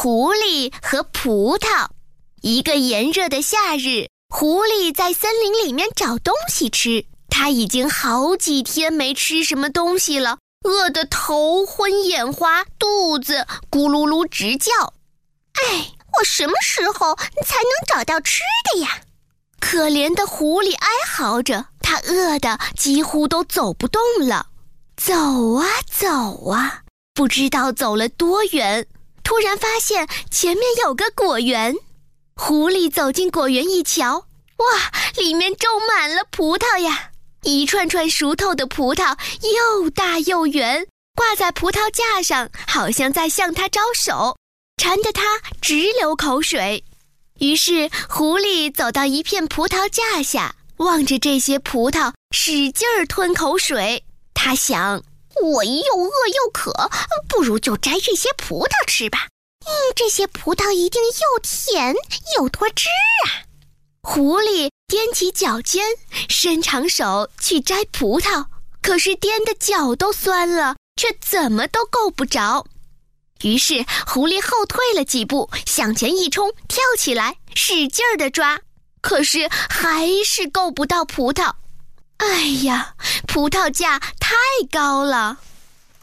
狐狸和葡萄。一个炎热的夏日，狐狸在森林里面找东西吃。它已经好几天没吃什么东西了，饿得头昏眼花，肚子咕噜噜直叫。哎，我什么时候才能找到吃的呀？可怜的狐狸哀嚎着，它饿得几乎都走不动了。走啊走啊，不知道走了多远，突然发现前面有个果园。狐狸走进果园一瞧，哇，里面种满了葡萄呀！一串串熟透的葡萄，又大又圆，挂在葡萄架上，好像在向它招手，馋得它直流口水。于是，狐狸走到一片葡萄架下，望着这些葡萄，使劲儿吞口水。他想：我又饿又渴，不如就摘这些葡萄吃吧。嗯，这些葡萄一定又甜又多汁啊！狐狸踮起脚尖，伸长手去摘葡萄，可是踮的脚都酸了，却怎么都够不着。于是狐狸后退了几步，向前一冲，跳起来，使劲儿的抓，可是还是够不到葡萄。哎呀，葡萄架太高了！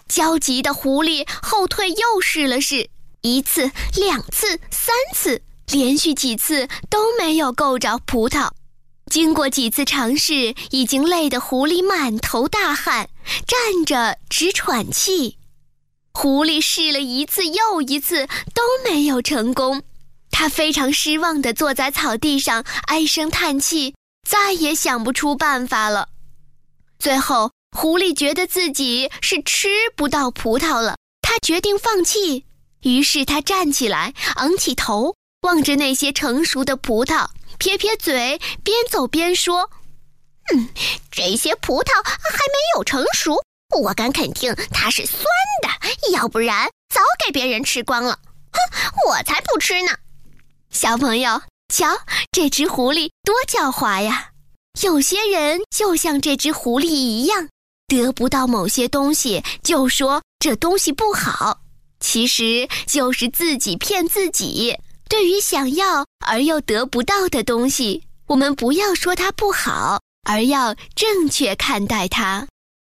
焦急的狐狸后退又试了试。一次、两次、三次，连续几次都没有够着葡萄。经过几次尝试，已经累得狐狸满头大汗，站着直喘气。狐狸试了一次又一次都没有成功，他非常失望地坐在草地上，唉声叹气，再也想不出办法了。最后，狐狸觉得自己是吃不到葡萄了，他决定放弃。于是他站起来，昂起头，望着那些成熟的葡萄，撇撇嘴，边走边说：“嗯，这些葡萄还没有成熟，我敢肯定它是酸的，要不然早给别人吃光了。哼，我才不吃呢！”小朋友，瞧这只狐狸多狡猾呀！有些人就像这只狐狸一样，得不到某些东西，就说这东西不好。其实就是自己骗自己。对于想要而又得不到的东西，我们不要说它不好，而要正确看待它。